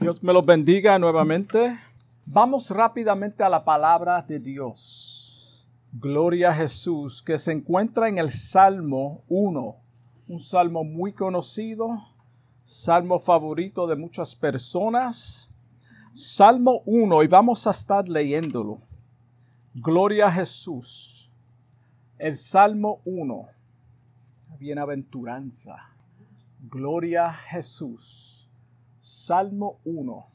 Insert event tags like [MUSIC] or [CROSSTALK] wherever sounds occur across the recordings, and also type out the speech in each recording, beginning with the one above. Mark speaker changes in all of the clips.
Speaker 1: Dios me los bendiga nuevamente. Vamos rápidamente a la palabra de Dios. Gloria a Jesús, que se encuentra en el Salmo 1, un salmo muy conocido, salmo favorito de muchas personas. Salmo 1, y vamos a estar leyéndolo. Gloria a Jesús. El Salmo 1. Bienaventuranza. Gloria a Jesús. Salmo 1.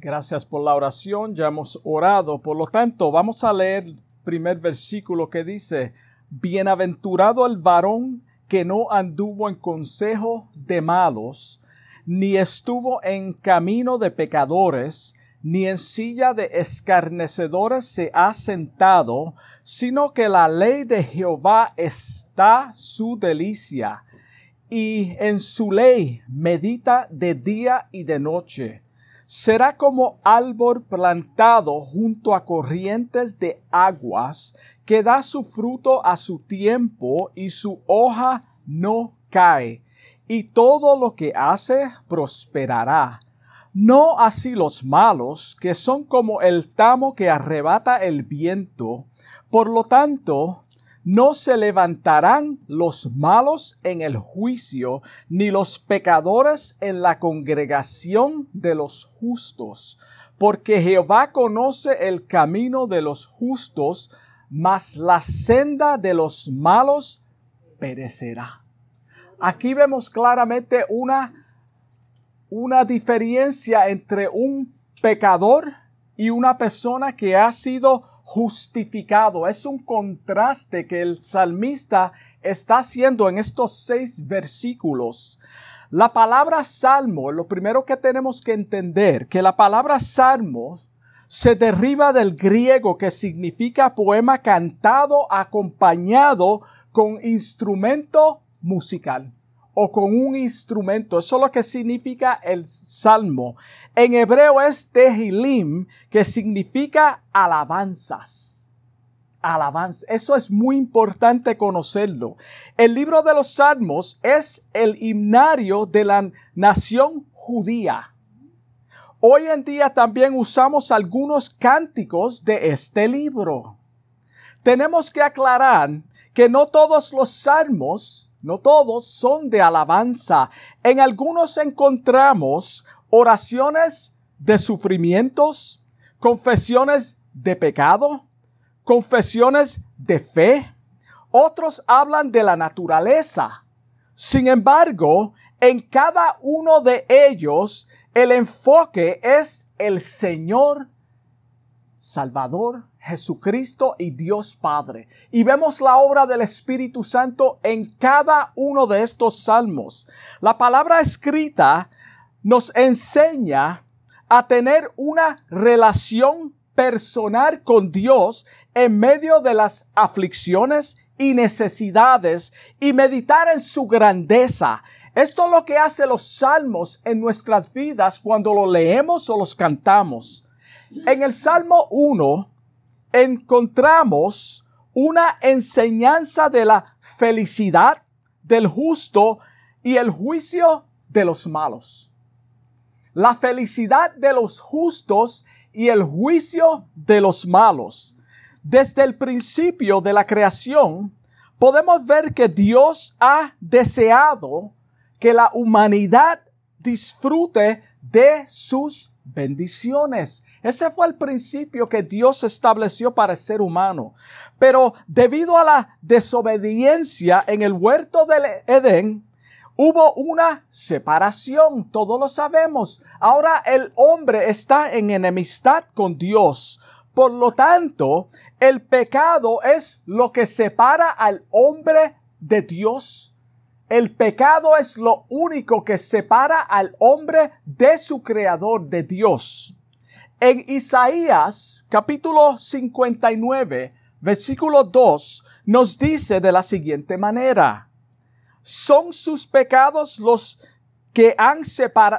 Speaker 1: Gracias por la oración, ya hemos orado. Por lo tanto, vamos a leer el primer versículo que dice, Bienaventurado el varón que no anduvo en consejo de malos, ni estuvo en camino de pecadores, ni en silla de escarnecedores se ha sentado, sino que la ley de Jehová está su delicia, y en su ley medita de día y de noche. Será como árbol plantado junto a corrientes de aguas, que da su fruto a su tiempo y su hoja no cae, y todo lo que hace prosperará. No así los malos, que son como el tamo que arrebata el viento. Por lo tanto, no se levantarán los malos en el juicio, ni los pecadores en la congregación de los justos, porque Jehová conoce el camino de los justos, mas la senda de los malos perecerá. Aquí vemos claramente una una diferencia entre un pecador y una persona que ha sido justificado. Es un contraste que el salmista está haciendo en estos seis versículos. La palabra salmo, lo primero que tenemos que entender, que la palabra salmo se deriva del griego que significa poema cantado acompañado con instrumento musical o con un instrumento. Eso es lo que significa el salmo. En hebreo es tehilim, que significa alabanzas. Alabanza. Eso es muy importante conocerlo. El libro de los salmos es el himnario de la nación judía. Hoy en día también usamos algunos cánticos de este libro. Tenemos que aclarar que no todos los salmos no todos son de alabanza. En algunos encontramos oraciones de sufrimientos, confesiones de pecado, confesiones de fe. Otros hablan de la naturaleza. Sin embargo, en cada uno de ellos el enfoque es el Señor Salvador Jesucristo y Dios Padre. Y vemos la obra del Espíritu Santo en cada uno de estos salmos. La palabra escrita nos enseña a tener una relación personal con Dios en medio de las aflicciones y necesidades y meditar en su grandeza. Esto es lo que hace los salmos en nuestras vidas cuando lo leemos o los cantamos. En el Salmo 1 encontramos una enseñanza de la felicidad del justo y el juicio de los malos. La felicidad de los justos y el juicio de los malos. Desde el principio de la creación, podemos ver que Dios ha deseado que la humanidad disfrute de sus bendiciones. Ese fue el principio que Dios estableció para el ser humano. Pero debido a la desobediencia en el huerto del Edén, hubo una separación, todos lo sabemos. Ahora el hombre está en enemistad con Dios. Por lo tanto, el pecado es lo que separa al hombre de Dios. El pecado es lo único que separa al hombre de su creador, de Dios. En Isaías capítulo 59, versículo 2, nos dice de la siguiente manera, son sus pecados los que han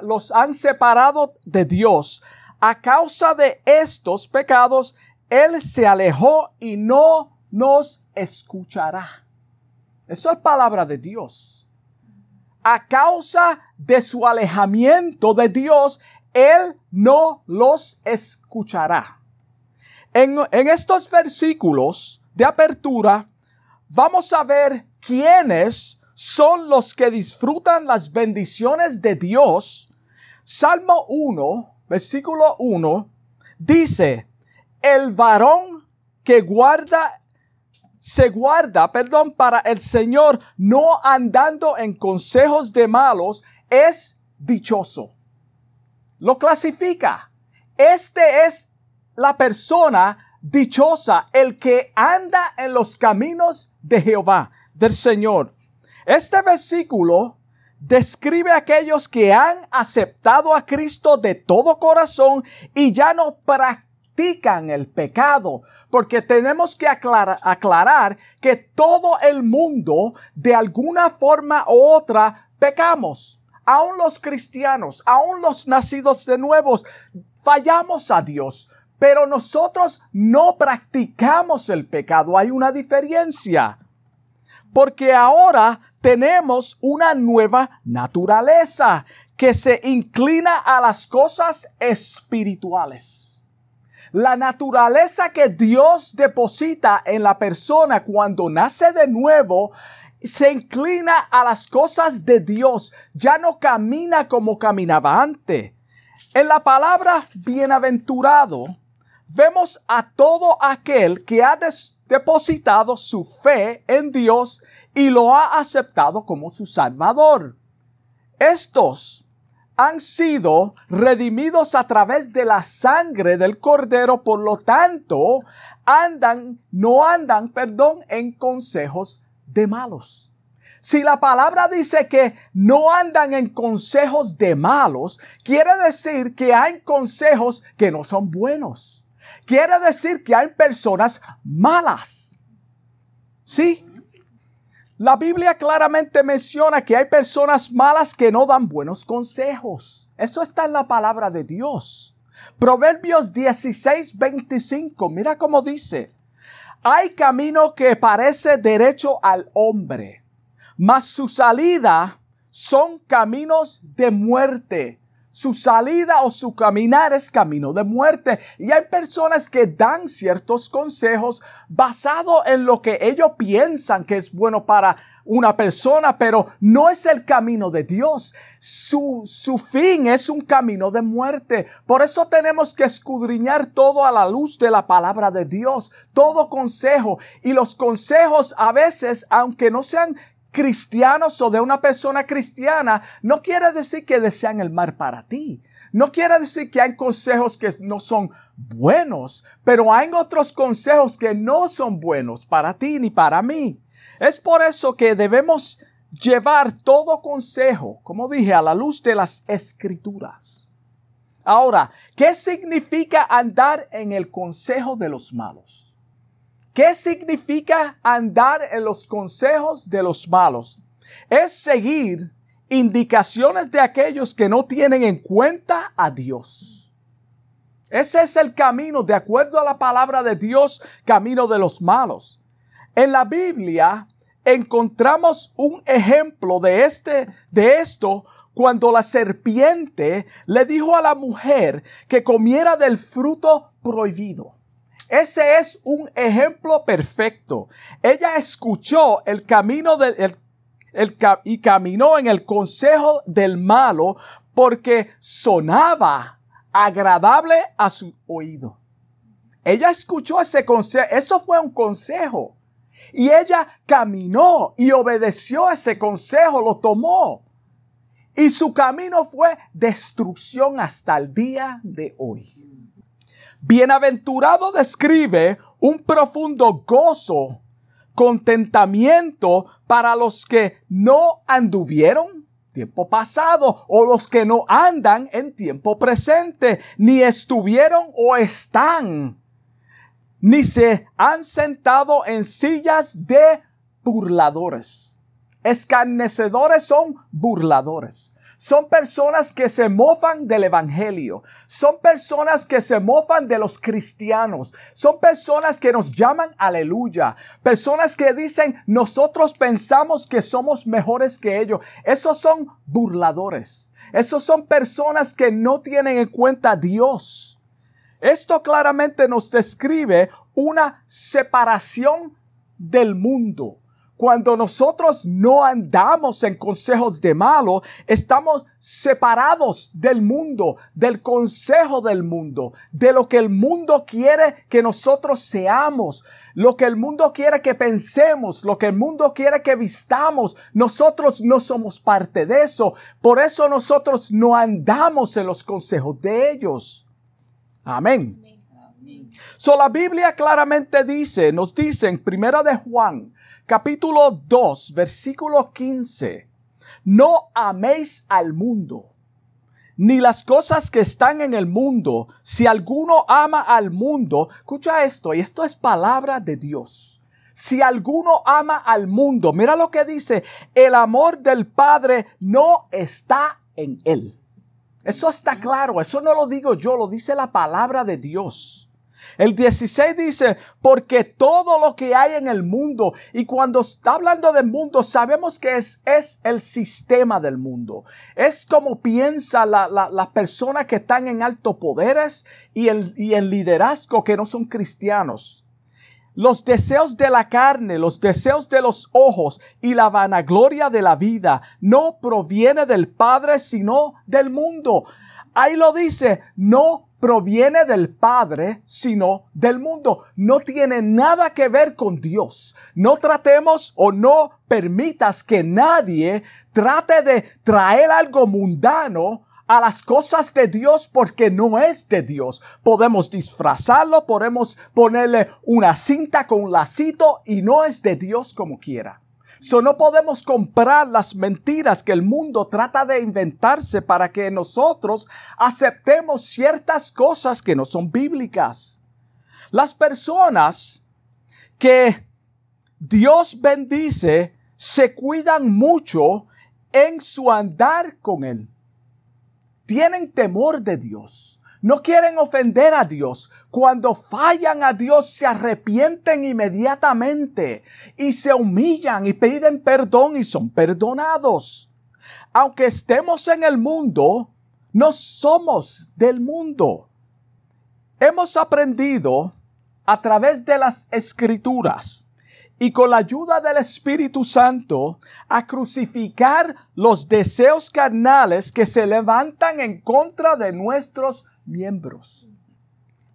Speaker 1: los han separado de Dios. A causa de estos pecados, Él se alejó y no nos escuchará. Eso es palabra de Dios. A causa de su alejamiento de Dios, Él no los escuchará. En, estos versículos de apertura, vamos a ver quiénes son los que disfrutan las bendiciones de Dios. Salmo 1, versículo 1, dice, el varón que guarda se guarda, perdón, para el Señor, no andando en consejos de malos, es dichoso. Lo clasifica. Este es la persona dichosa, el que anda en los caminos de Jehová, del Señor. Este versículo describe a aquellos que han aceptado a Cristo de todo corazón y ya no practican practican el pecado, porque tenemos que aclarar, aclarar que todo el mundo de alguna forma u otra pecamos. Aún los cristianos, aún los nacidos de nuevos, fallamos a Dios, pero nosotros no practicamos el pecado. Hay una diferencia. Porque ahora tenemos una nueva naturaleza que se inclina a las cosas espirituales. La naturaleza que Dios deposita en la persona cuando nace de nuevo se inclina a las cosas de Dios, ya no camina como caminaba antes. En la palabra bienaventurado vemos a todo aquel que ha depositado su fe en Dios y lo ha aceptado como su Salvador. Estos han sido redimidos a través de la sangre del cordero, por lo tanto, andan, no andan, perdón, en consejos de malos. Si la palabra dice que no andan en consejos de malos, quiere decir que hay consejos que no son buenos. Quiere decir que hay personas malas. ¿Sí? La Biblia claramente menciona que hay personas malas que no dan buenos consejos. Eso está en la palabra de Dios. Proverbios 16, 25. Mira cómo dice. Hay camino que parece derecho al hombre, mas su salida son caminos de muerte su salida o su caminar es camino de muerte. Y hay personas que dan ciertos consejos basado en lo que ellos piensan que es bueno para una persona, pero no es el camino de Dios. Su, su fin es un camino de muerte. Por eso tenemos que escudriñar todo a la luz de la palabra de Dios, todo consejo. Y los consejos a veces, aunque no sean cristianos o de una persona cristiana, no quiere decir que desean el mal para ti. No quiere decir que hay consejos que no son buenos, pero hay otros consejos que no son buenos para ti ni para mí. Es por eso que debemos llevar todo consejo, como dije, a la luz de las escrituras. Ahora, ¿qué significa andar en el consejo de los malos? ¿Qué significa andar en los consejos de los malos? Es seguir indicaciones de aquellos que no tienen en cuenta a Dios. Ese es el camino, de acuerdo a la palabra de Dios, camino de los malos. En la Biblia encontramos un ejemplo de este, de esto, cuando la serpiente le dijo a la mujer que comiera del fruto prohibido. Ese es un ejemplo perfecto. Ella escuchó el camino del, y caminó en el consejo del malo porque sonaba agradable a su oído. Ella escuchó ese consejo. Eso fue un consejo. Y ella caminó y obedeció ese consejo, lo tomó. Y su camino fue destrucción hasta el día de hoy. Bienaventurado describe un profundo gozo, contentamiento para los que no anduvieron tiempo pasado o los que no andan en tiempo presente, ni estuvieron o están, ni se han sentado en sillas de burladores. Escarnecedores son burladores Son personas que se mofan del Evangelio. Son personas que se mofan de los cristianos. Son personas que nos llaman aleluya. Personas que dicen nosotros pensamos que somos mejores que ellos. Esos son burladores. Esos son personas que no tienen en cuenta a Dios. Esto claramente nos describe una separación del mundo. Cuando nosotros no andamos en consejos de malo, estamos separados del mundo, del consejo del mundo, de lo que el mundo quiere que nosotros seamos, lo que el mundo quiere que pensemos, lo que el mundo quiere que vistamos. Nosotros no somos parte de eso. Por eso nosotros no andamos en los consejos de ellos. Amén. So la Biblia claramente dice, nos dice en Primera de Juan, capítulo 2, versículo 15, no améis al mundo, ni las cosas que están en el mundo. Si alguno ama al mundo, escucha esto, y esto es palabra de Dios. Si alguno ama al mundo, mira lo que dice, el amor del Padre no está en él. Eso está claro, eso no lo digo yo, lo dice la palabra de Dios. El 16 dice, porque todo lo que hay en el mundo, y cuando está hablando del mundo, sabemos que es, es el sistema del mundo. Es como piensa las la, personas que están en altos poderes y el, y el liderazgo que no son cristianos. Los deseos de la carne, los deseos de los ojos y la vanagloria de la vida no proviene del Padre, sino del mundo. Ahí lo dice, no proviene del Padre, sino del mundo. No tiene nada que ver con Dios. No tratemos o no permitas que nadie trate de traer algo mundano a las cosas de Dios porque no es de Dios. Podemos disfrazarlo, podemos ponerle una cinta con un lacito y no es de Dios como quiera. So no podemos comprar las mentiras que el mundo trata de inventarse para que nosotros aceptemos ciertas cosas que no son bíblicas. Las personas que Dios bendice se cuidan mucho en su andar con Él. Tienen temor de Dios no quieren ofender a Dios. Cuando fallan a Dios se arrepienten inmediatamente y se humillan y piden perdón y son perdonados. Aunque estemos en el mundo, no somos del mundo. Hemos aprendido a través de las escrituras y con la ayuda del Espíritu Santo a crucificar los deseos carnales que se levantan en contra de nuestros miembros.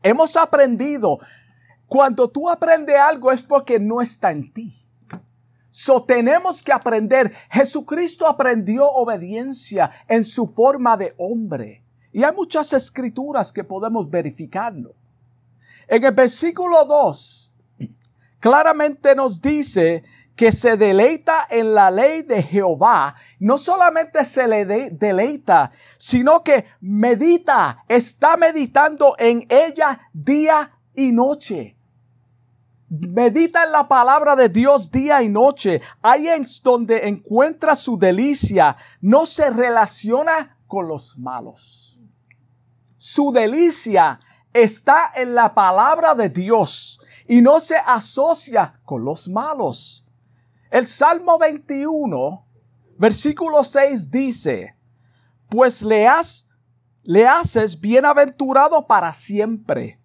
Speaker 1: Hemos aprendido, cuando tú aprendes algo es porque no está en ti. So tenemos que aprender. Jesucristo aprendió obediencia en su forma de hombre. Y hay muchas escrituras que podemos verificarlo. En el versículo 2, claramente nos dice que se deleita en la ley de Jehová, no solamente se le deleita, sino que medita, está meditando en ella día y noche. Medita en la palabra de Dios día y noche. Ahí es donde encuentra su delicia. No se relaciona con los malos. Su delicia está en la palabra de Dios y no se asocia con los malos. El Salmo 21, versículo 6 dice, pues le, has, le haces bienaventurado para siempre.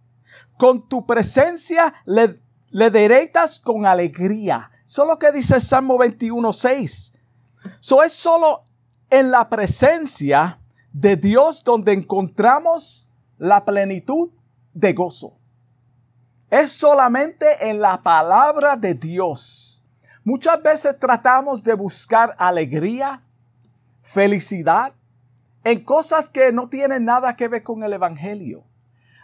Speaker 1: Con tu presencia le, le dereitas con alegría. Eso que dice el Salmo 21, 6. Eso es solo en la presencia de Dios donde encontramos la plenitud de gozo. Es solamente en la palabra de Dios Muchas veces tratamos de buscar alegría, felicidad en cosas que no tienen nada que ver con el Evangelio.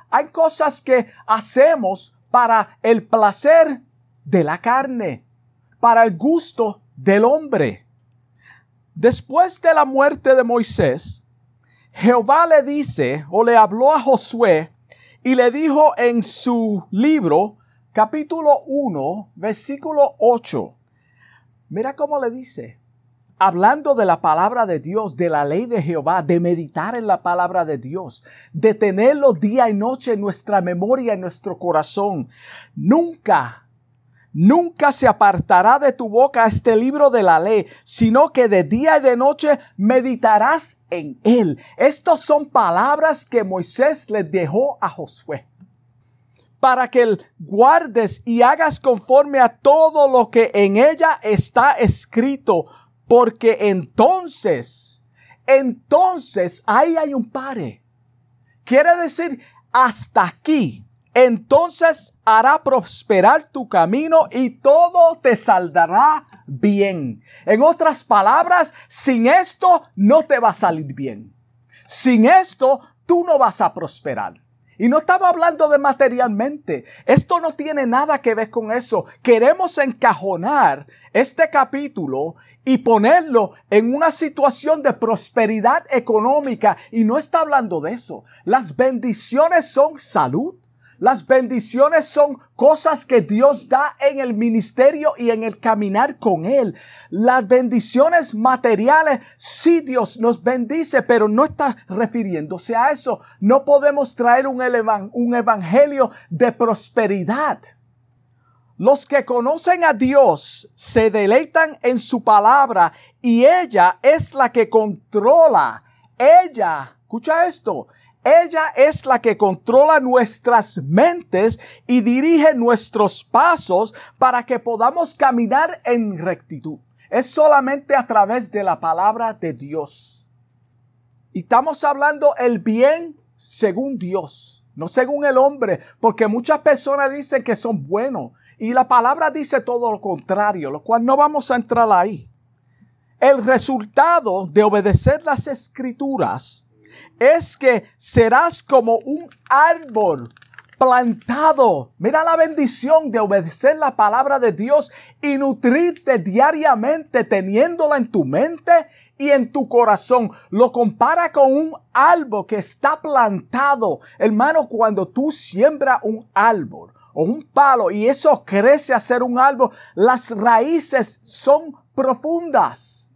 Speaker 1: Hay cosas que hacemos para el placer de la carne, para el gusto del hombre. Después de la muerte de Moisés, Jehová le dice o le habló a Josué y le dijo en su libro, capítulo 1, versículo 8, Mira cómo le dice, hablando de la palabra de Dios, de la ley de Jehová, de meditar en la palabra de Dios, de tenerlo día y noche en nuestra memoria, en nuestro corazón. Nunca, nunca se apartará de tu boca este libro de la ley, sino que de día y de noche meditarás en él. Estas son palabras que Moisés le dejó a Josué para que guardes y hagas conforme a todo lo que en ella está escrito, porque entonces, entonces ahí hay un pare. Quiere decir, hasta aquí. Entonces hará prosperar tu camino y todo te saldrá bien. En otras palabras, sin esto no te va a salir bien. Sin esto tú no vas a prosperar. Y no estamos hablando de materialmente. Esto no tiene nada que ver con eso. Queremos encajonar este capítulo y ponerlo en una situación de prosperidad económica. Y no está hablando de eso. Las bendiciones son salud, las bendiciones son cosas que Dios da en el ministerio y en el caminar con Él. Las bendiciones materiales, sí Dios nos bendice, pero no está refiriéndose a eso. No podemos traer un, un evangelio de prosperidad. Los que conocen a Dios se deleitan en su palabra y ella es la que controla. Ella, escucha esto, ella es la que controla nuestras mentes y dirige nuestros pasos para que podamos caminar en rectitud. Es solamente a través de la palabra de Dios. Y estamos hablando el bien según Dios, no según el hombre, porque muchas personas dicen que son buenos y la palabra dice todo lo contrario, lo cual no vamos a entrar ahí. El resultado de obedecer las escrituras es que serás como un árbol plantado. Mira la bendición de obedecer la palabra de Dios y nutrirte diariamente teniéndola en tu mente y en tu corazón. Lo compara con un árbol que está plantado. Hermano, cuando tú siembras un árbol o un palo y eso crece a ser un árbol, las raíces son profundas.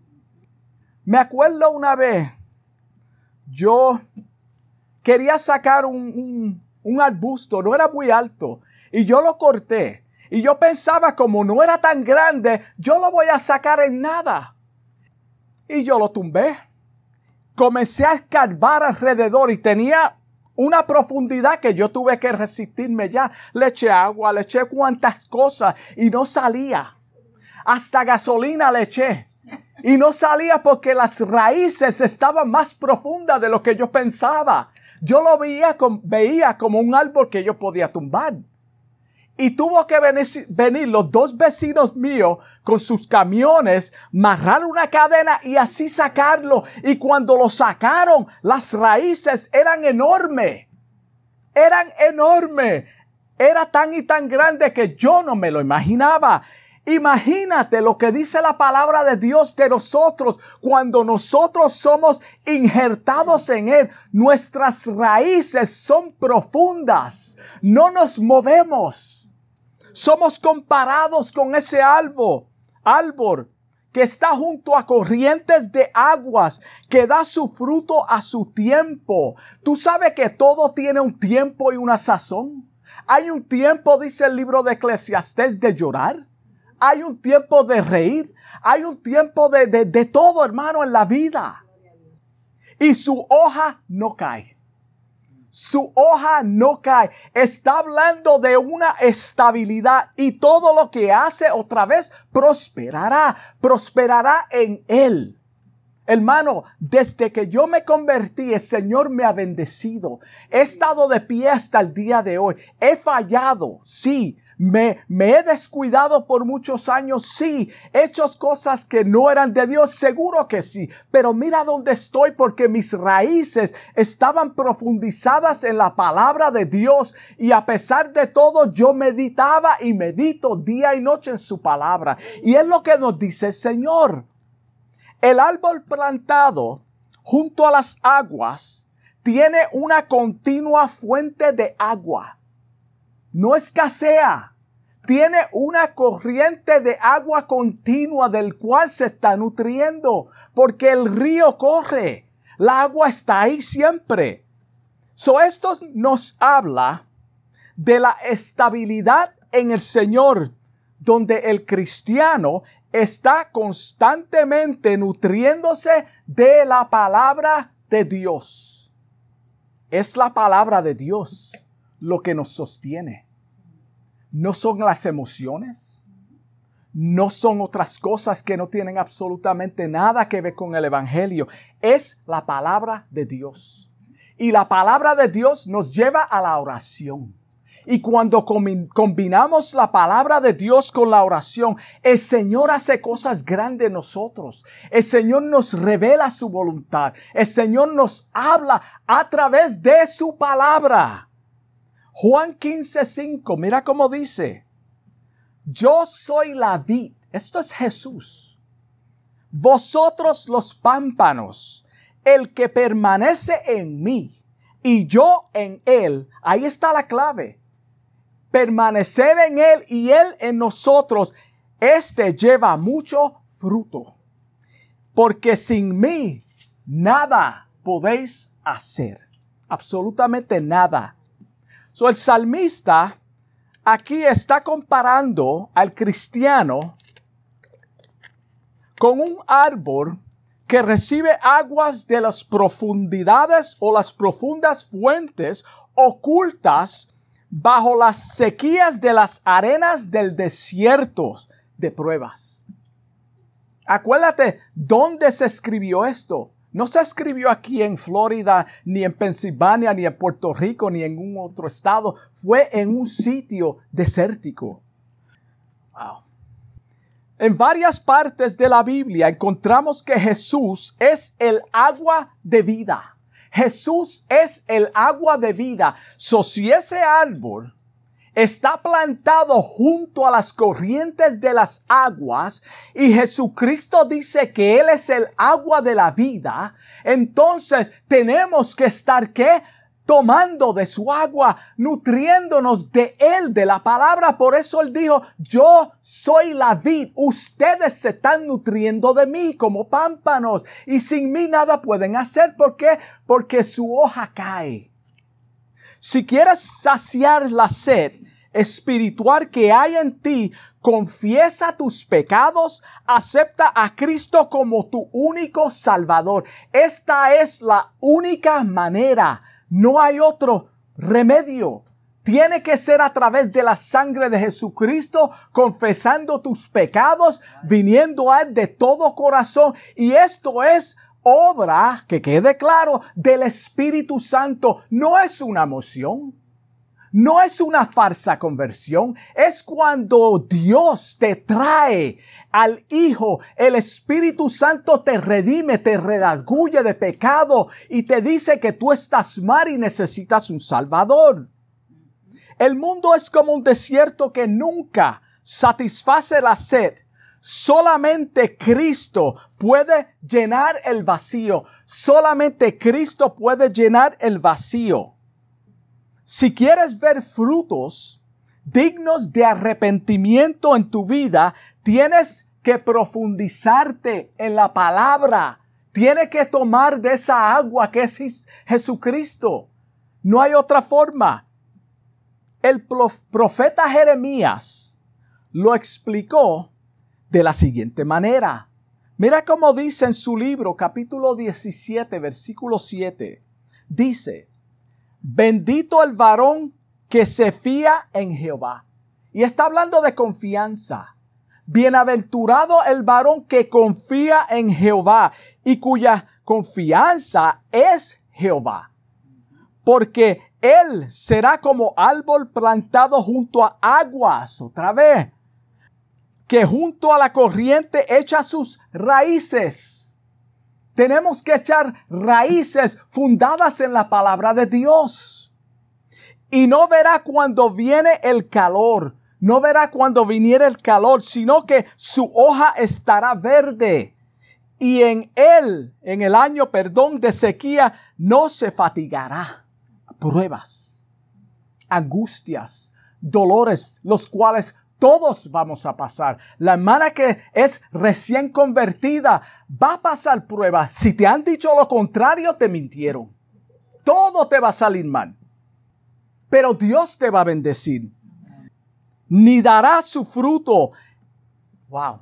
Speaker 1: Me acuerdo una vez yo quería sacar un, arbusto, no era muy alto, y yo lo corté. Y yo pensaba, como no era tan grande, yo lo voy a sacar en nada. Y yo lo tumbé. Comencé a escarbar alrededor y tenía una profundidad que yo tuve que resistirme ya. Le eché agua, le eché cuantas cosas y no salía. Hasta gasolina le eché. Y no salía porque las raíces estaban más profundas de lo que yo pensaba. Yo lo veía, veía como un árbol que yo podía tumbar. Y tuvo que venir, los dos vecinos míos con sus camiones, marrar una cadena y así sacarlo. Y cuando lo sacaron, las raíces eran enormes. Eran enormes. Era tan y tan grande que yo no me lo imaginaba. Imagínate lo que dice la palabra de Dios de nosotros cuando nosotros somos injertados en Él. Nuestras raíces son profundas. No nos movemos. Somos comparados con ese árbol, árbol que está junto a corrientes de aguas, que da su fruto a su tiempo. Tú sabes que todo tiene un tiempo y una sazón. Hay un tiempo, dice el libro de Eclesiastés, de llorar hay un tiempo de reír, hay un tiempo de, de, todo, hermano, en la vida. Y su hoja no cae. Su hoja no cae. Está hablando de una estabilidad y todo lo que hace otra vez prosperará. Prosperará en él. Hermano, desde que yo me convertí, el Señor me ha bendecido. He estado de pie hasta el día de hoy. He fallado, sí, me, he descuidado por muchos años, sí. He hecho cosas que no eran de Dios, seguro que sí. Pero mira dónde estoy porque mis raíces estaban profundizadas en la palabra de Dios y a pesar de todo yo meditaba y medito día y noche en su palabra. Y es lo que nos dice el Señor. El árbol plantado junto a las aguas tiene una continua fuente de agua. No escasea tiene una corriente de agua continua del cual se está nutriendo, porque el río corre, la agua está ahí siempre. So esto nos habla de la estabilidad en el Señor, donde el cristiano está constantemente nutriéndose de la palabra de Dios. Es la palabra de Dios lo que nos sostiene. No son las emociones, no son otras cosas que no tienen absolutamente nada que ver con el Evangelio. Es la palabra de Dios. Y la palabra de Dios nos lleva a la oración. Y cuando combinamos la palabra de Dios con la oración, el Señor hace cosas grandes en nosotros. El Señor nos revela su voluntad. El Señor nos habla a través de su palabra. Juan 15:5, mira cómo dice, yo soy la vid, esto es Jesús. Vosotros los pámpanos, el que permanece en mí y yo en él, ahí está la clave permanecer en Él y Él en nosotros, este lleva mucho fruto. Porque sin mí nada podéis hacer. Absolutamente nada. So, el salmista aquí está comparando al cristiano con un árbol que recibe aguas de las profundidades o las profundas fuentes ocultas bajo las sequías de las arenas del desierto de pruebas. Acuérdate, ¿dónde se escribió esto? No se escribió aquí en Florida, ni en Pensilvania, ni en Puerto Rico, ni en un otro estado. Fue en un sitio desértico. Wow. En varias partes de la Biblia encontramos que Jesús es el agua de vida. Jesús es el agua de vida. So, si ese árbol está plantado junto a las corrientes de las aguas y Jesucristo dice que Él es el agua de la vida, entonces tenemos que estar ¿qué? tomando de su agua, nutriéndonos de él, de la palabra. Por eso él dijo, yo soy la vid, ustedes se están nutriendo de mí como pámpanos y sin mí nada pueden hacer. ¿Por qué? Porque su hoja cae. Si quieres saciar la sed espiritual que hay en ti, confiesa tus pecados, acepta a Cristo como tu único Salvador. Esta es la única manera no hay otro remedio. Tiene que ser a través de la sangre de Jesucristo, confesando tus pecados, viniendo a Él de todo corazón. Y esto es obra, que quede claro, del Espíritu Santo. No es una emoción. No es una falsa conversión, es cuando Dios te trae al Hijo, el Espíritu Santo te redime, te redarguye de pecado y te dice que tú estás mal y necesitas un Salvador. El mundo es como un desierto que nunca satisface la sed. Solamente Cristo puede llenar el vacío. Solamente Cristo puede llenar el vacío. Si quieres ver frutos dignos de arrepentimiento en tu vida, tienes que profundizarte en la palabra. Tienes que tomar de esa agua que es Jesucristo. No hay otra forma. El profeta Jeremías lo explicó de la siguiente manera. Mira cómo dice en su libro capítulo 17 versículo 7. Dice, Bendito el varón que se fía en Jehová. Y está hablando de confianza. Bienaventurado el varón que confía en Jehová y cuya confianza es Jehová. Porque él será como árbol plantado junto a aguas, otra vez, que junto a la corriente echa sus raíces tenemos que echar raíces fundadas en la palabra de Dios. Y no verá cuando viene el calor, no verá cuando viniera el calor, sino que su hoja estará verde. Y en él, en el año, perdón, de sequía, no se fatigará. Pruebas, angustias, dolores, los cuales Todos vamos a pasar. La hermana que es recién convertida va a pasar prueba. Si te han dicho lo contrario, te mintieron. Todo te va a salir mal. Pero Dios te va a bendecir. Ni dará su fruto. Wow.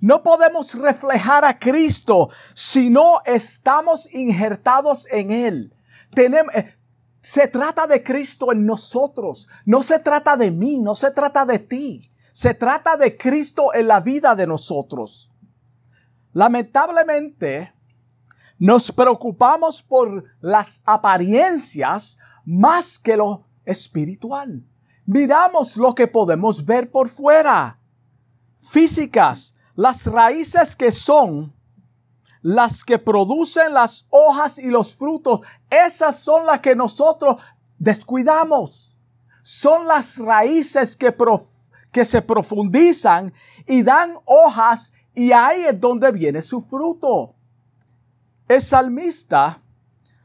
Speaker 1: No podemos reflejar a Cristo si no estamos injertados en Él. Tenemos, eh, se trata de Cristo en nosotros. No se trata de mí, no se trata de ti. Se trata de Cristo en la vida de nosotros. Lamentablemente, nos preocupamos por las apariencias más que lo espiritual. Miramos lo que podemos ver por fuera. Físicas, las raíces que son las que producen las hojas y los frutos, esas son las que nosotros descuidamos. Son las raíces que, que se profundizan y dan hojas y ahí es donde viene su fruto. El salmista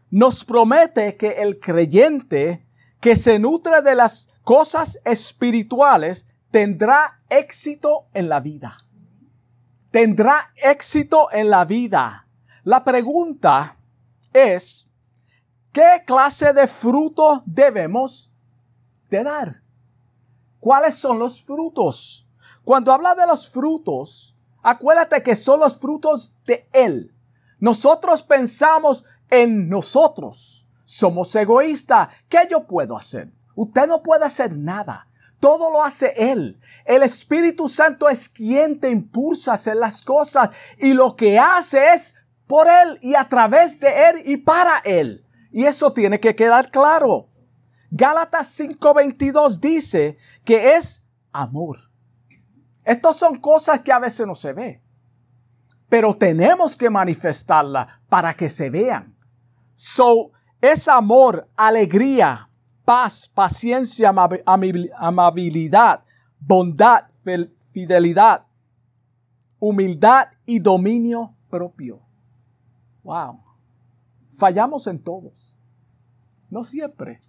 Speaker 1: nos promete que el creyente que se nutre de las cosas espirituales tendrá éxito en la vida tendrá éxito en la vida. La pregunta es, ¿qué clase de fruto debemos de dar? ¿Cuáles son los frutos? Cuando habla de los frutos, acuérdate que son los frutos de Él. Nosotros pensamos en nosotros. Somos egoístas. ¿Qué yo puedo hacer? Usted no puede hacer nada. Todo lo hace Él. El Espíritu Santo es quien te impulsa a hacer las cosas y lo que hace es por Él y a través de Él y para Él. Y eso tiene que quedar claro. Gálatas 5:22 dice que es amor. Estas son cosas que a veces no se ve, pero tenemos que manifestarla para que se vean. So, es amor, alegría, paz, paciencia, amabilidad, bondad, fidelidad, humildad y dominio propio. Wow. Fallamos en todos. No siempre.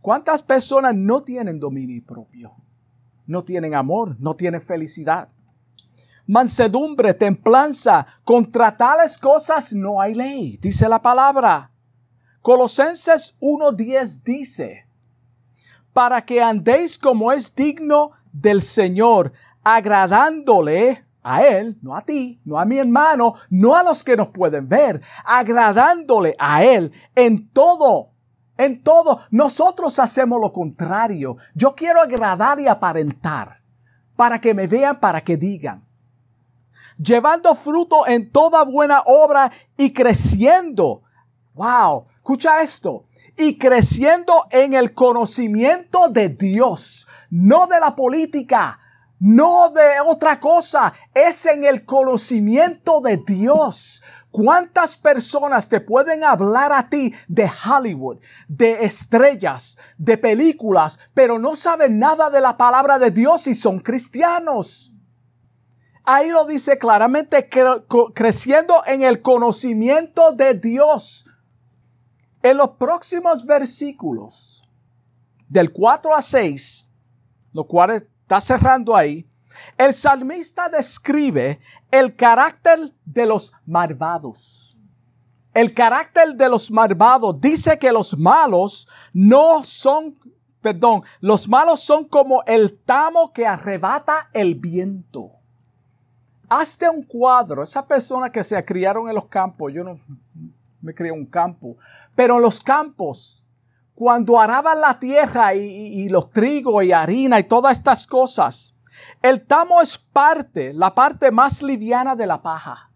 Speaker 1: ¿Cuántas personas no tienen dominio propio? No tienen amor, no tienen felicidad. Mansedumbre, templanza, contra tales cosas no hay ley, dice la palabra. Colosenses 1.10 dice, para que andéis como es digno del Señor, agradándole a Él, no a ti, no a mi hermano, no a los que nos pueden ver, agradándole a Él en todo. En todo, nosotros hacemos lo contrario. Yo quiero agradar y aparentar para que me vean, para que digan. Llevando fruto en toda buena obra y creciendo Wow, escucha esto. Y creciendo en el conocimiento de Dios, no de la política, no de otra cosa, es en el conocimiento de Dios. ¿Cuántas personas te pueden hablar a ti de Hollywood, de estrellas, de películas, pero no saben nada de la palabra de Dios y son cristianos? Ahí lo dice claramente, creciendo en el conocimiento de Dios. En los próximos versículos, del 4 a 6, lo cual está cerrando ahí, el salmista describe el carácter de los malvados. El carácter de los malvados dice que los malos no son, perdón, los malos son como el tamo que arrebata el viento. Hazte un cuadro, esa persona que se criaron en los campos, yo no, me crié un campo. Pero los campos, cuando araban la tierra y, los trigos y harina y todas estas cosas, el tamo es parte, la parte más liviana de la paja.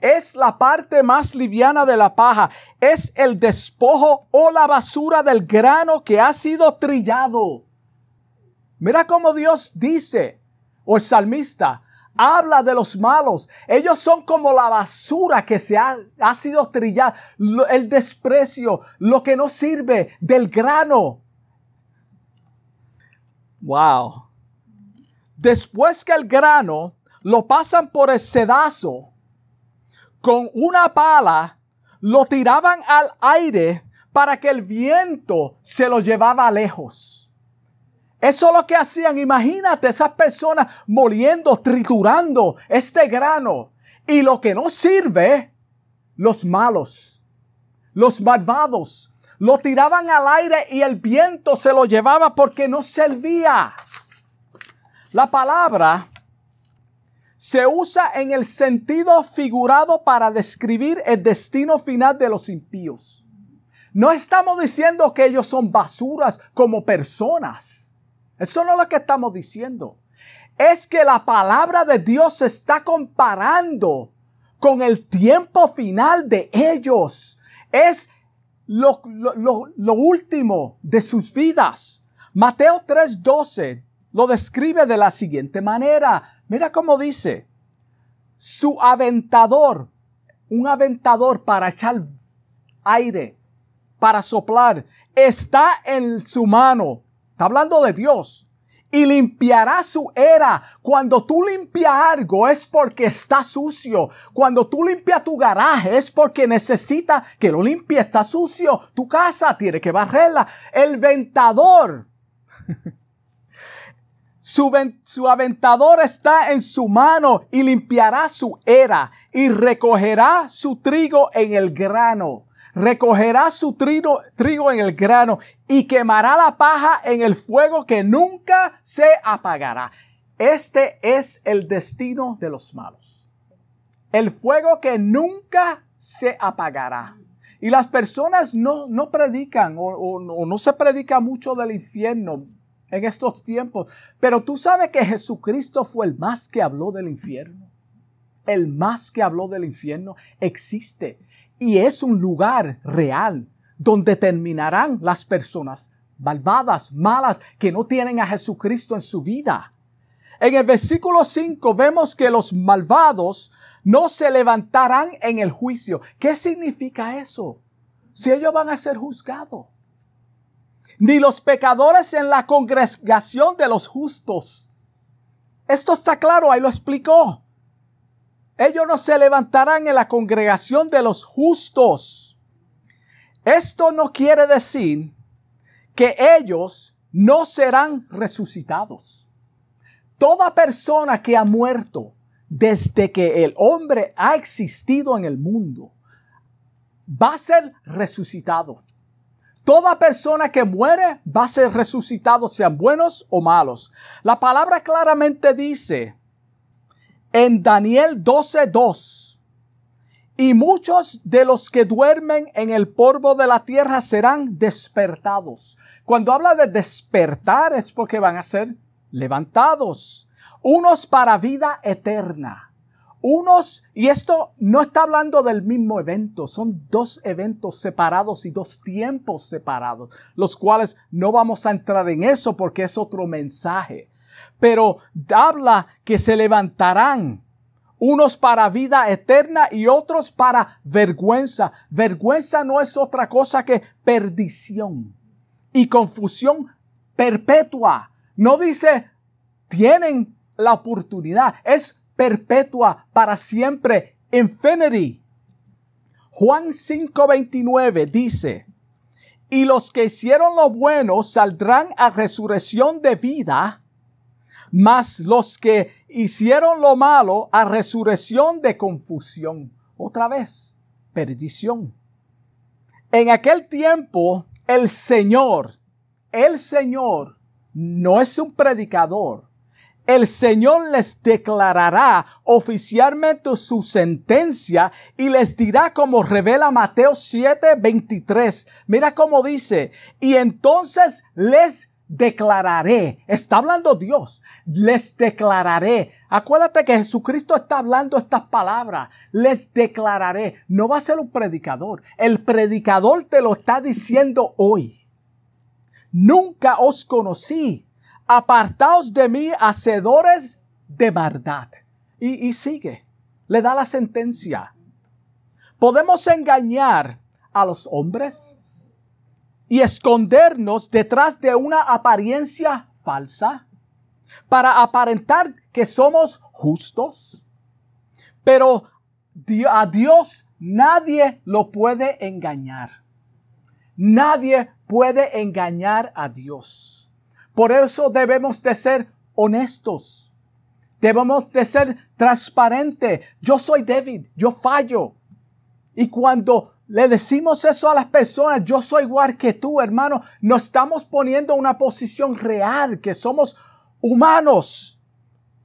Speaker 1: Es la parte más liviana de la paja. Es el despojo o la basura del grano que ha sido trillado. Mira cómo Dios dice, o el salmista, habla de los malos. Ellos son como la basura que se ha, sido trillada, el desprecio, lo que no sirve del grano. Wow. Después que el grano lo pasan por el sedazo, con una pala lo tiraban al aire para que el viento se lo llevaba lejos. Eso es lo que hacían. Imagínate esas personas moliendo, triturando este grano. Y lo que no sirve, los malos, los malvados, lo tiraban al aire y el viento se lo llevaba porque no servía. La palabra se usa en el sentido figurado para describir el destino final de los impíos. No estamos diciendo que ellos son basuras como personas. Eso no es lo que estamos diciendo. Es que la palabra de Dios se está comparando con el tiempo final de ellos. Es lo, lo último de sus vidas. Mateo 3:12 lo describe de la siguiente manera. Mira cómo dice, su aventador, un aventador para echar aire, para soplar, está en su mano. Está hablando de Dios. Y limpiará su era. Cuando tú limpias algo es porque está sucio. Cuando tú limpias tu garaje es porque necesita que lo limpie. Está sucio. Tu casa tiene que barrerla. El ventador [LAUGHS] Su, aventador está en su mano y limpiará su era y recogerá su trigo en el grano. Recogerá su trigo, en el grano y quemará la paja en el fuego que nunca se apagará. Este es el destino de los malos. El fuego que nunca se apagará. Y las personas no, no predican o, o no se predica mucho del infierno en estos tiempos. Pero tú sabes que Jesucristo fue el más que habló del infierno. El más que habló del infierno existe y es un lugar real donde terminarán las personas malvadas, malas, que no tienen a Jesucristo en su vida. En el versículo 5 vemos que los malvados no se levantarán en el juicio. ¿Qué significa eso? Si ellos van a ser juzgados ni los pecadores en la congregación de los justos. Esto está claro, ahí lo explicó. Ellos no se levantarán en la congregación de los justos. Esto no quiere decir que ellos no serán resucitados. Toda persona que ha muerto desde que el hombre ha existido en el mundo va a ser resucitado. Toda persona que muere va a ser resucitado, sean buenos o malos. La palabra claramente dice en Daniel 12:2, y muchos de los que duermen en el polvo de la tierra serán despertados. Cuando habla de despertar es porque van a ser levantados, unos para vida eterna unos, y esto no está hablando del mismo evento, son dos eventos separados y dos tiempos separados, los cuales no vamos a entrar en eso porque es otro mensaje. Pero habla que se levantarán unos para vida eterna y otros para vergüenza. Vergüenza no es otra cosa que perdición y confusión perpetua. No dice tienen la oportunidad, es perpetua para siempre, infinity. Juan 5:29 dice, y los que hicieron lo bueno saldrán a resurrección de vida, mas los que hicieron lo malo a resurrección de confusión. Otra vez, perdición. En aquel tiempo, el Señor, el Señor no es un predicador, el Señor les declarará oficialmente su sentencia y les dirá como revela Mateo 7, 23. Mira cómo dice, y entonces les declararé. Está hablando Dios. Les declararé. Acuérdate que Jesucristo está hablando estas palabras. Les declararé. No va a ser un predicador. El predicador te lo está diciendo hoy. Nunca os conocí apartaos de mí, hacedores de maldad. Y, sigue, le da la sentencia. Podemos engañar a los hombres y escondernos detrás de una apariencia falsa para aparentar que somos justos. Pero a Dios nadie lo puede engañar. Nadie puede engañar a Dios Por eso debemos de ser honestos. Debemos de ser transparentes. Yo soy débil, yo fallo. Y cuando le decimos eso a las personas, yo soy igual que tú, hermano, nos estamos poniendo en una posición real, que somos humanos.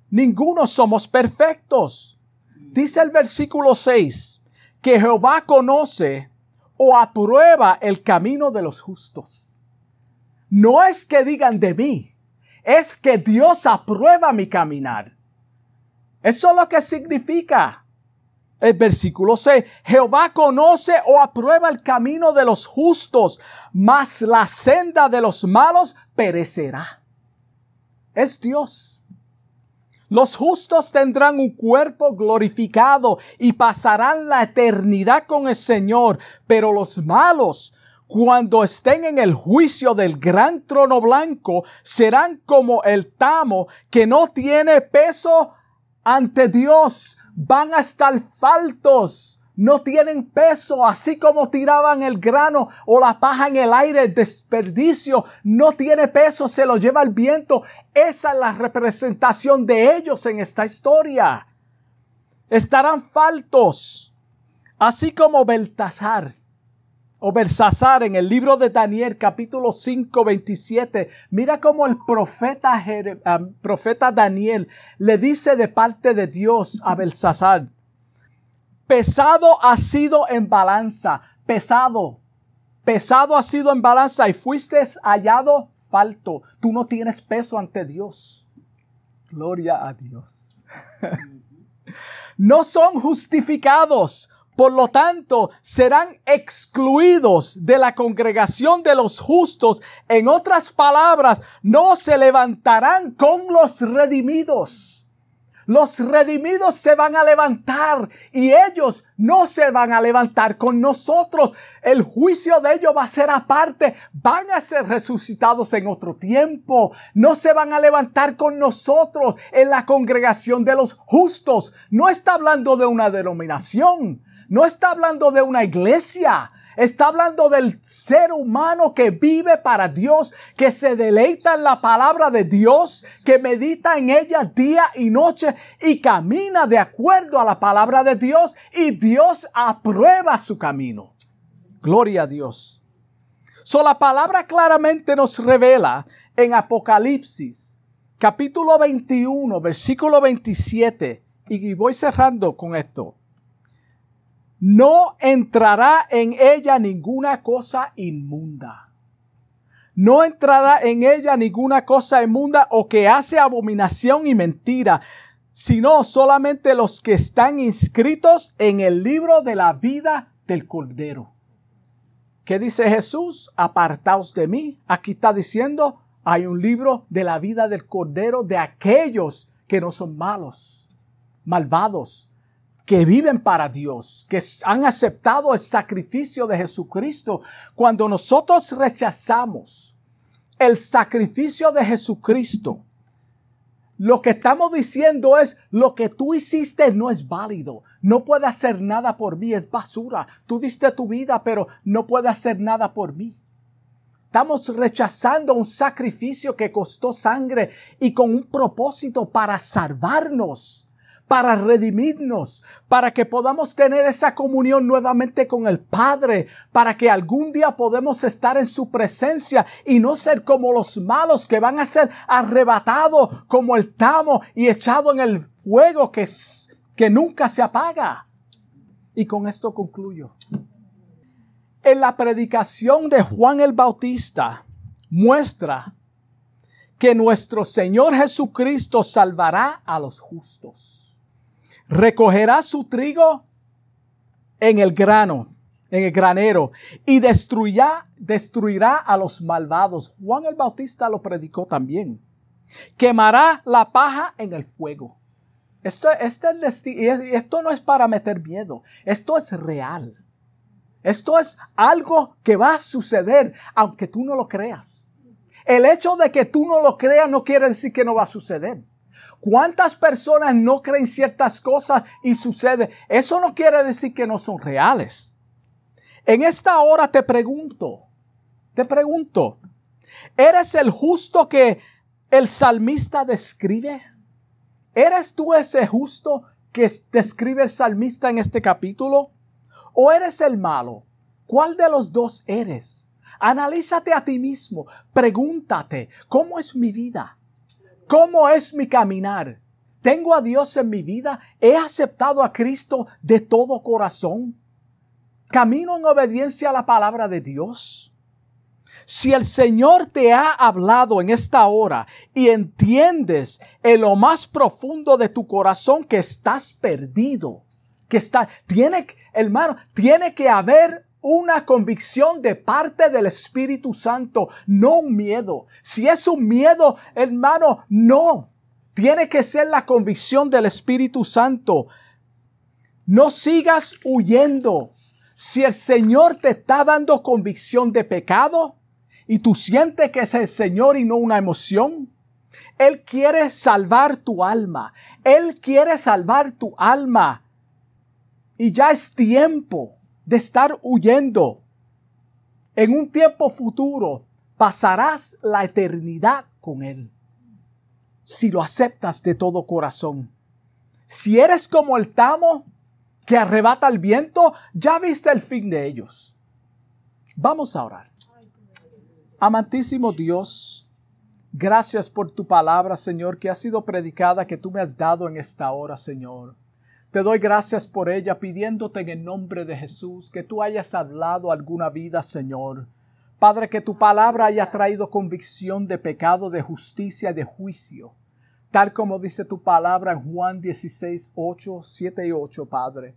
Speaker 1: Ninguno somos perfectos. Dice el versículo 6 que Jehová conoce o aprueba el camino de los justos. No es que digan de mí, es que Dios aprueba mi caminar. Eso es lo que significa. El versículo 6, Jehová conoce o aprueba el camino de los justos, mas la senda de los malos perecerá. Es Dios. Los justos tendrán un cuerpo glorificado y pasarán la eternidad con el Señor, pero los malos, cuando estén en el juicio del gran trono blanco, serán como el tamo que no tiene peso ante Dios, van a estar faltos no tienen peso, así como tiraban el grano o la paja en el aire, el desperdicio no tiene peso, se lo lleva el viento. Esa es la representación de ellos en esta historia. Estarán faltos, así como Beltasar o Belsasar en el libro de Daniel capítulo 5 27. Mira cómo el profeta, ah, profeta Daniel le dice de parte de Dios a Belsasar pesado ha sido en balanza, pesado, pesado ha sido en balanza y fuiste hallado falto. Tú no tienes peso ante Dios. Gloria a Dios. [LAUGHS] no son justificados. Por lo tanto, serán excluidos de la congregación de los justos. En otras palabras, no se levantarán con los redimidos. Los redimidos se van a levantar y ellos no se van a levantar con nosotros. El juicio de ellos va a ser aparte. Van a ser resucitados en otro tiempo. No se van a levantar con nosotros en la congregación de los justos. No está hablando de una denominación. No está hablando de una iglesia. Está hablando del ser humano que vive para Dios, que se deleita en la palabra de Dios, que medita en ella día y noche y camina de acuerdo a la palabra de Dios y Dios aprueba su camino. Gloria a Dios. So la palabra claramente nos revela en Apocalipsis, capítulo 21, versículo 27, y voy cerrando con esto no entrará en ella ninguna cosa inmunda. No entrará en ella ninguna cosa inmunda o que hace abominación y mentira, sino solamente los que están inscritos en el libro de la vida del Cordero. ¿Qué dice Jesús? Apartaos de mí. Aquí está diciendo, hay un libro de la vida del Cordero de aquellos que no son malos, malvados, que viven para Dios, que han aceptado el sacrificio de Jesucristo. Cuando nosotros rechazamos el sacrificio de Jesucristo, lo que estamos diciendo es lo que tú hiciste no es válido. No puede hacer nada por mí, es basura. Tú diste tu vida, pero no puede hacer nada por mí. Estamos rechazando un sacrificio que costó sangre y con un propósito para salvarnos para redimirnos, para que podamos tener esa comunión nuevamente con el Padre, para que algún día podamos estar en su presencia y no ser como los malos que van a ser arrebatados como el tamo y echado en el fuego que, que nunca se apaga. Y con esto concluyo. En la predicación de Juan el Bautista muestra que nuestro Señor Jesucristo salvará a los justos recogerá su trigo en el grano, en el granero, y destruirá, destruirá a los malvados. Juan el Bautista lo predicó también. Quemará la paja en el fuego. Esto, este, esto no es para meter miedo, esto es real. Esto es algo que va a suceder, aunque tú no lo creas. El hecho de que tú no lo creas no quiere decir que no va a suceder. ¿Cuántas personas no creen ciertas cosas y sucede? Eso no quiere decir que no son reales. En esta hora te pregunto, te pregunto, ¿Eres el justo que el salmista describe? ¿Eres tú ese justo que describe el salmista en este capítulo? ¿O eres el malo? ¿Cuál de los dos eres? Analízate a ti mismo. Pregúntate, ¿cómo es mi vida? ¿Cómo es mi caminar? ¿Tengo a Dios en mi vida? ¿He aceptado a Cristo de todo corazón? ¿Camino en obediencia a la palabra de Dios? Si el Señor te ha hablado en esta hora y entiendes en lo más profundo de tu corazón que estás perdido, que está, tiene, hermano, tiene que haber una convicción de parte del Espíritu Santo, no un miedo. Si es un miedo, hermano, no. Tiene que ser la convicción del Espíritu Santo. No sigas huyendo. Si el Señor te está dando convicción de pecado y tú sientes que es el Señor y no una emoción, Él quiere salvar tu alma. Él quiere salvar tu alma. Y ya es tiempo de estar huyendo. En un tiempo futuro pasarás la eternidad con Él. Si lo aceptas de todo corazón. Si eres como el tamo que arrebata el viento, ya viste el fin de ellos. Vamos a orar. Amantísimo Dios, gracias por tu palabra, Señor, que ha sido predicada, que tú me has dado en esta hora, Señor. Te doy gracias por ella, pidiéndote en el nombre de Jesús que tú hayas hablado alguna vida, Señor. Padre, que tu palabra haya traído convicción de pecado, de justicia, de juicio. Tal como dice tu palabra en Juan 16, 8, 7 y 8, Padre.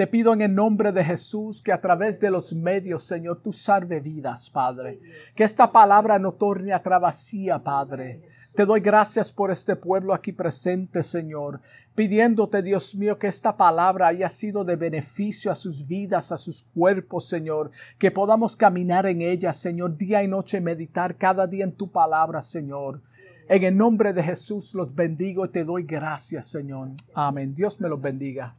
Speaker 1: Te pido en el nombre de Jesús que a través de los medios, Señor, tú salve vidas, Padre. Que esta palabra no torne a vacía, Padre. Te doy gracias por este pueblo aquí presente, Señor pidiéndote, Dios mío, que esta palabra haya sido de beneficio a sus vidas, a sus cuerpos, Señor, que podamos caminar en ella, Señor, día y noche, meditar cada día en tu palabra, Señor. En el nombre de Jesús los bendigo y te doy gracias, Señor. Amén. Dios me los bendiga.